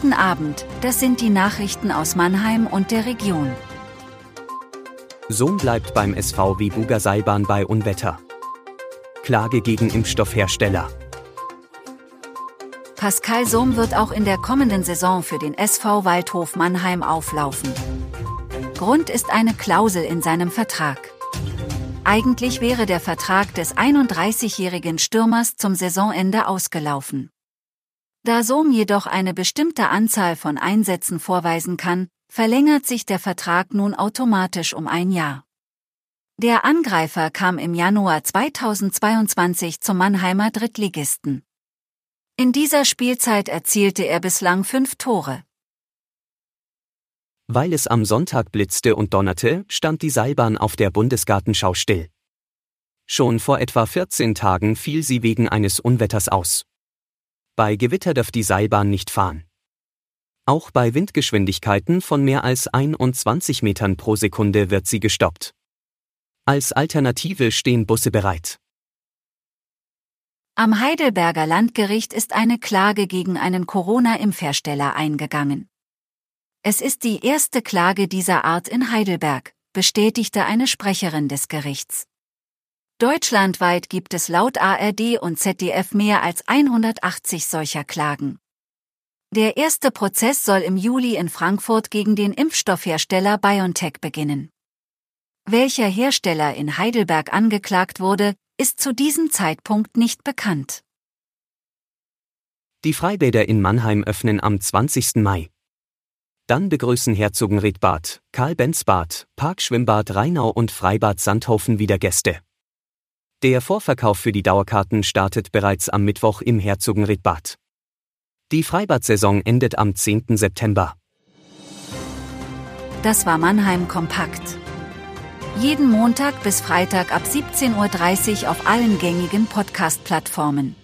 Guten Abend, das sind die Nachrichten aus Mannheim und der Region. Sohn bleibt beim SVW Buger Seilbahn bei Unwetter. Klage gegen Impfstoffhersteller. Pascal Sohm wird auch in der kommenden Saison für den SV Waldhof Mannheim auflaufen. Grund ist eine Klausel in seinem Vertrag. Eigentlich wäre der Vertrag des 31-jährigen Stürmers zum Saisonende ausgelaufen. Da Sohm jedoch eine bestimmte Anzahl von Einsätzen vorweisen kann, verlängert sich der Vertrag nun automatisch um ein Jahr. Der Angreifer kam im Januar 2022 zum Mannheimer Drittligisten. In dieser Spielzeit erzielte er bislang fünf Tore. Weil es am Sonntag blitzte und donnerte, stand die Seilbahn auf der Bundesgartenschau still. Schon vor etwa 14 Tagen fiel sie wegen eines Unwetters aus. Bei Gewitter darf die Seilbahn nicht fahren. Auch bei Windgeschwindigkeiten von mehr als 21 Metern pro Sekunde wird sie gestoppt. Als Alternative stehen Busse bereit. Am Heidelberger Landgericht ist eine Klage gegen einen Corona-Impfhersteller eingegangen. Es ist die erste Klage dieser Art in Heidelberg, bestätigte eine Sprecherin des Gerichts. Deutschlandweit gibt es laut ARD und ZDF mehr als 180 solcher Klagen. Der erste Prozess soll im Juli in Frankfurt gegen den Impfstoffhersteller BioNTech beginnen. Welcher Hersteller in Heidelberg angeklagt wurde, ist zu diesem Zeitpunkt nicht bekannt. Die Freibäder in Mannheim öffnen am 20. Mai. Dann begrüßen Herzogenriedbad, Karl-Benz-Bad, Parkschwimmbad Rheinau und Freibad Sandhofen wieder Gäste. Der Vorverkauf für die Dauerkarten startet bereits am Mittwoch im Herzogenriedbad. Die Freibad-Saison endet am 10. September. Das war Mannheim Kompakt. Jeden Montag bis Freitag ab 17.30 Uhr auf allen gängigen Podcast-Plattformen.